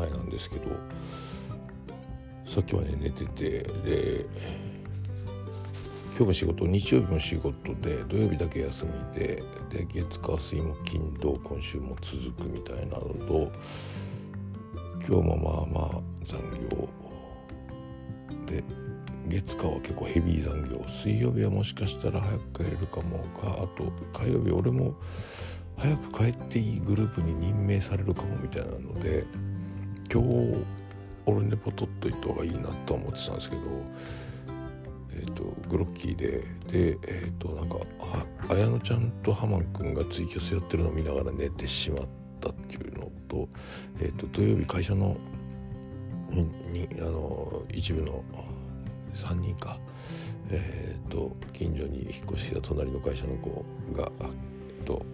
前なんですけどさっきはね寝ててで今日も仕事日曜日も仕事で土曜日だけ休みでで月火水も金土今週も続くみたいなのと今日もまあまあ残業で月火は結構ヘビー残業。水曜日はもしかしたら早く帰れるかもかあと火曜日俺も早く帰っていいグループに任命されるかもみたいなので今日俺ネポ取っといた方がいいなとは思ってたんですけどえっ、ー、とグロッキーで。でえっ、ー、となんか綾乃ちゃんとハマン君がツイキャスやってるのを見ながら寝てしまったっていうのと,、えーと、土曜日会社のにあの一部の3人かえっ、ー、と近所に引っ越してた隣の会社の子がと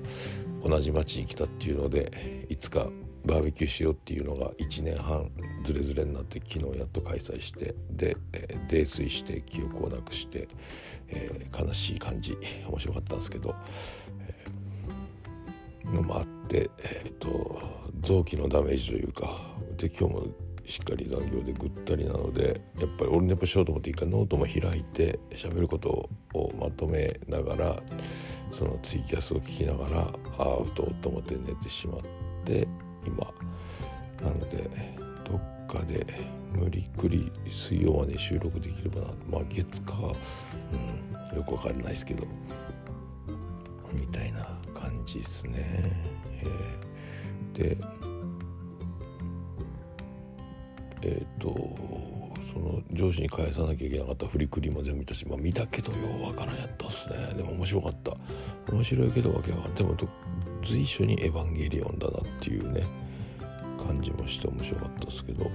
同じ町に来たっていうのでいつかバーベキューしようっていうのが1年半ずれずれになって昨日やっと開催してで、泥酔して記憶をなくして、えー、悲しい感じ。面白かったんですけど、えー、のもあって、えーと、臓器のダメージというかで今日もしっかり残業でぐったりなのでやっぱりオルネポしようと思って一回ノートも開いて喋ることをまとめながらそのツイキャスを聞きながらああうとうと思って寝てしまって今。なのでどっかで無理くり水曜まで収録できればな。まあ月か、うん、よくわからないですけど。みたいな感じですね。えー、でえっ、ー、とその上司に返さなきゃいけなかったフリクリも全部見たし、まあ、見たけどようわからんやったっすね。でも面白かった。面白いけどわけわかんでも随所に「エヴァンゲリオン」だなっていうね感じもして面白かったですけど。で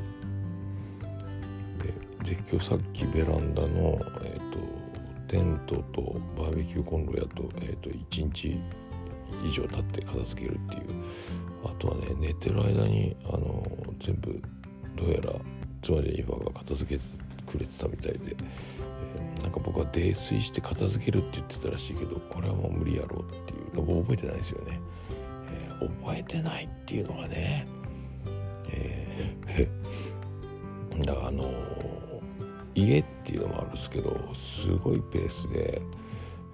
実況さっきベランダの、えーと、テントとバーベキューコンロやと,、えーと、1日以上経って片付けるっていう。あとはね寝てる間にあの全部どうやら妻ジェニファーが片付けてくれてたみたいで、えー、なんか僕は泥酔して片付けるって言ってたらしいけどこれはもう無理やろうっていう。のを覚えてないですよね、えー、覚えてないっていうのがね、えー、だからあのー、家っていうのもあるんですけどすごいペースで、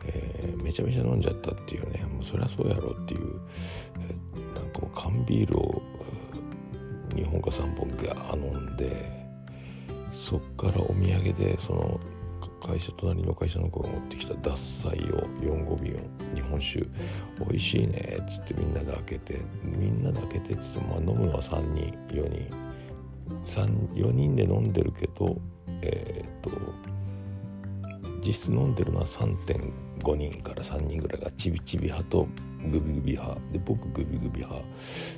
えー、めちゃめちゃ飲んじゃったっていうね。もうそりゃそうやろっていう、えー、なんかもう缶ビールを2本か3本ガー飲んでそっからお土産でその会社隣の会社の子が持ってきた獺祭を4合瓶を日本酒美味しいねっつってみんなで開けてみんなで開けてっつってまあ飲むのは3人4人4人で飲んでるけどえー、っと実質飲んでるのは3.5人から3人ぐらいがちびちび派とグビグビ派。で僕グビグビ派。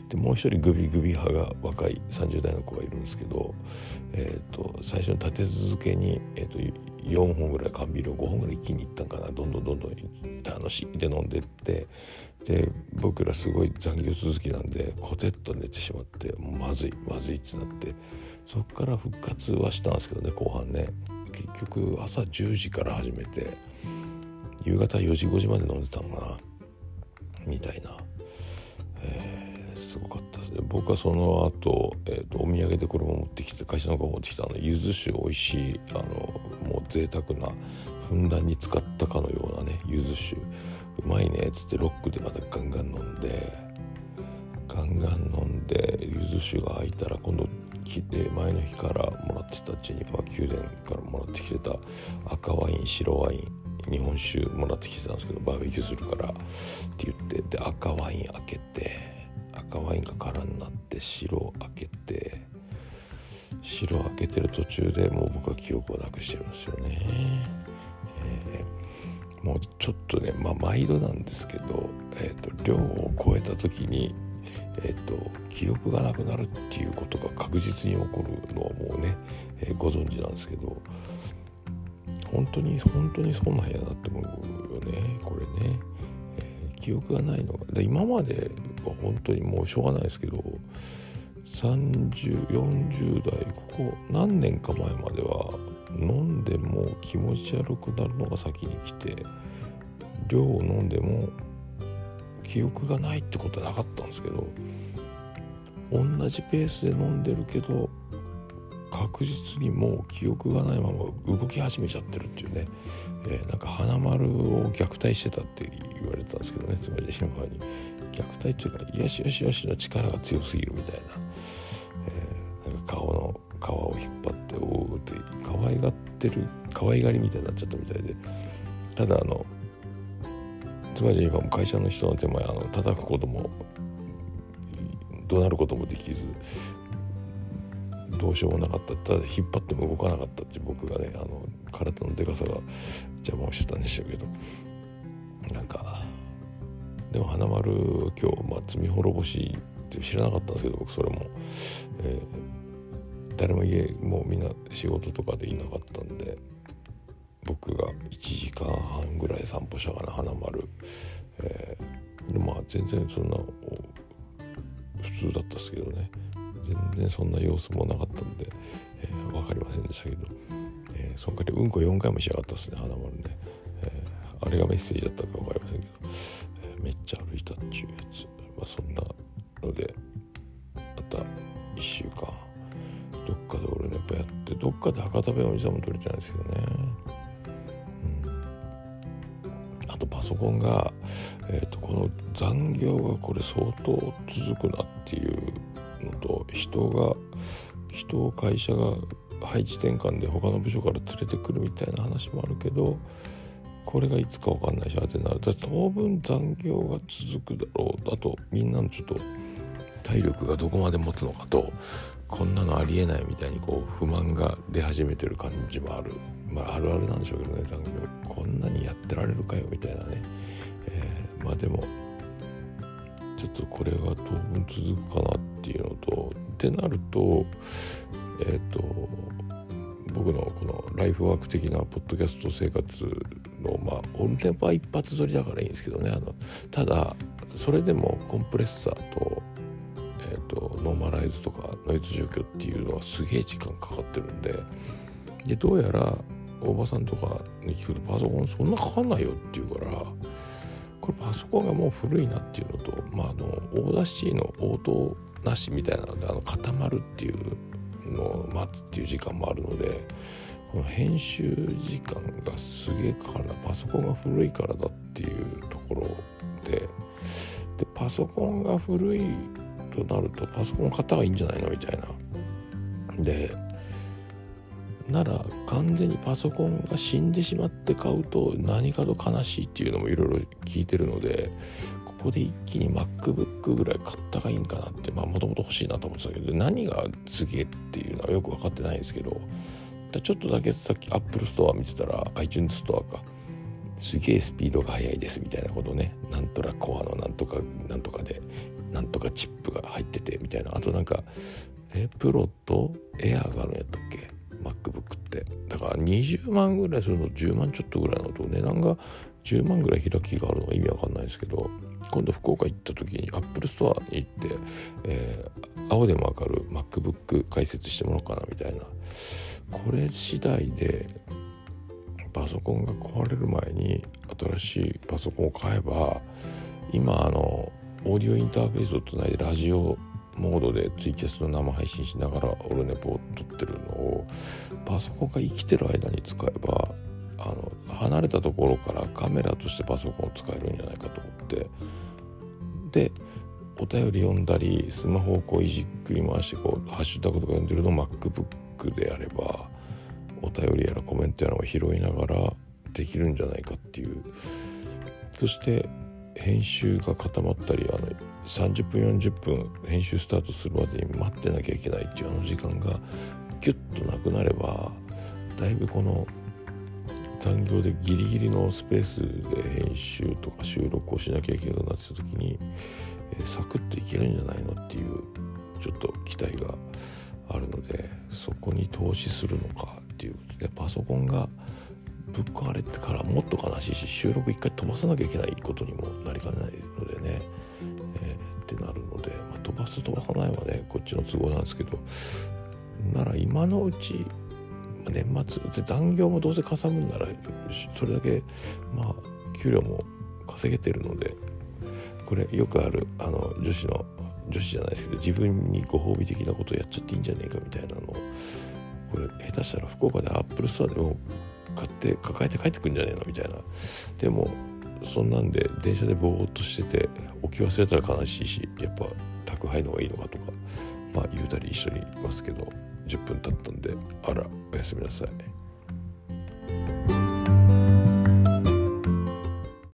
でもう一人グビグビ派が若い30代の子がいるんですけど、えーと、最初に立て続けに、えーと、4本ぐらい缶ビールを5本ぐらい一気にいったんかな。どんどんどんどん楽しいで飲んでってで僕らすごい残業続きなんでコテッと寝てしまってまずいまずいってなってそっから復活はしたんですけどね後半ね。結局朝10時から始めて夕方4時5時まで飲んでたのかな。みたいな、えー、すごかったです。ね僕はその後、えーと、お土産でこれも持ってきて会社の方が持ってきたあの柚子酒美味しいあのもう贅沢なふんだんに使ったかのようなね柚子酒。うまいねっつってロックでまたガンガン飲んでガンガン飲んで柚子酒が空いたら今度前の日からもらってたジェニファー宮殿からもらってきてた赤ワイン白ワイン。日本酒もらってきてたんですけどバーベキューするからって言ってで赤ワイン開けて赤ワインが空になって白開けて白開けてる途中でもう僕は記憶をなくしてるんですよね。えー、もうちょっとねまあ毎度なんですけど、えーと、量を超えた時にえーと、記憶がなくなるっていうことが確実に起こるのはもうね、えー、ご存知なんですけど本当に本当にそうなんやなって思うよね。これね、えー、記憶がないのが。で今までは本当にもうしょうがないですけど3040代ここ何年か前までは飲んでも気持ち悪くなるのが先に来て量を飲んでも記憶がないってことはなかったんですけど同じペースで飲んでるけど確実にもう記憶がないまま動き始めちゃってるっていうね、えー、なんか花丸を虐待してたって言われたんですけどね。つまりシノファに。虐待っていうかよしよしよしの力が強すぎるみたいな,、えー、なんか顔の皮を引っ張っておうって可愛がってる可愛がりみたいになっちゃったみたいで。ただあのつまり今も会社の人の手前あの叩くことも怒鳴ることもできずどうしようもなかった。ただ引っ張っても動かなかったって僕がねあの体のでかさが邪魔をしてたんでしょうけど。なんかでも花丸今日、まあ、罪滅ぼしって知らなかったんですけど僕それも、えー、誰も家もうみんな仕事とかでいなかったんで僕が1時間半ぐらい散歩したかな花丸、えー、でまあ全然そんな普通だったですけどね。全然そんな様子もなかったんで、えー、分かりませんでしたけど、えー、その代わりうんこ4回もしやがったですね花丸ね、えー、あれがメッセージだったか分かりませんけど、えー、めっちゃ歩いたっていうやつ。まあそんなのでまた1週間。どっかで俺ねやっぱやってどっかで博多弁おじさんも取れてないんですけどね。あとパソコンが、えーと、この残業がこれ相当続くなっていうのと人が人を会社が配置転換で他の部署から連れてくるみたいな話もあるけどこれがいつか分かんないしあてなる。だ当分残業が続くだろう。あとみんなのちょっと体力がどこまで持つのかとこんなのありえないみたいにこう不満が出始めてる感じもある。まああるあるなんでしょうけどね残業。こんなにやってられるかよみたいなね、えー、まあでもちょっとこれが当分続くかなっていうのとってなるとえっ、ー、と僕のこのライフワーク的なポッドキャスト生活のまあオルネパ一発撮りだからいいんですけどねあのただそれでもコンプレッサーと,、えーと、ノーマライズとかノイズ除去っていうのはすげえ時間かかってるんででどうやら大場さんとかに聞くとパソコンそんなかかんないよって言うからこれパソコンがもう古いなっていうのと、まあ、あの Audacity の応答なしみたいなのであの固まるっていうのを待つっていう時間もあるのでこの編集時間がすげえかかるなパソコンが古いからだっていうところででパソコンが古いとなるとパソコン買った方がいいんじゃないの？みたいな。でなら完全にパソコンが死んでしまって買うと何かと悲しいっていうのもいろいろ聞いてるのでここで一気に MacBook ぐらい買ったがいいんかなってまあもともと欲しいなと思ってたけど何がすげえっていうのはよく分かってないんですけどちょっとだけさっき Apple Store 見てたら iTunes Store かすげえスピードが速いですみたいなことねなんとかコアのなんとかなんとかでなんとかチップが入っててみたいな。あとなんかえプロとエアがあるんやったっけ？MacBook って。だから20万ぐらいするの10万ちょっとぐらいのと値段が10万ぐらい開きがあるのが意味わかんないですけど今度福岡行った時に Apple Store に行って、えー、青でもわかる MacBook 解説してもらおうかなみたいな。これ次第でパソコンが壊れる前に新しいパソコンを買えば今あのオーディオインターフェースをつないでラジオモードでツイキャスの生配信しながらオルネポを撮ってるのをパソコンが生きてる間に使えばあの離れたところからカメラとしてパソコンを使えるんじゃないかと思ってでお便り読んだりスマホをこういじっくり回してこうハッシュタグとか読んでるのを MacBook であればお便りやらコメントやらを拾いながらできるんじゃないかっていう。そして編集が固まったりあの30分40分編集スタートするまでに待ってなきゃいけないっていうあの時間がギュッとなくなればだいぶこの残業でギリギリのスペースで編集とか収録をしなきゃいけなくなってた時に、えー、サクッといけるんじゃないのっていうちょっと期待があるのでそこに投資するのかっていうことでパソコンがぶっ壊れてからもっと悲しいし収録一回飛ばさなきゃいけないことにもなりかねないのでね、えー、ってなるので、まあ、飛ばす飛ばさないはねこっちの都合なんですけどなら今のうち年末。で残業もどうせかさむんならそれだけまあ給料も稼げてるのでこれよくあるあの女子の女子じゃないですけど自分にご褒美的なことやっちゃっていいんじゃねえかみたいなのをこれ下手したら福岡でアップルストアでも買って抱えて帰ってくんじゃねえのみたいな。でもそんなんで電車でぼーっとしてて置き忘れたら悲しいしやっぱ宅配の方がいいのかとかまあ言うたり一緒にいますけど。10分経ったんであらおやすみなさい。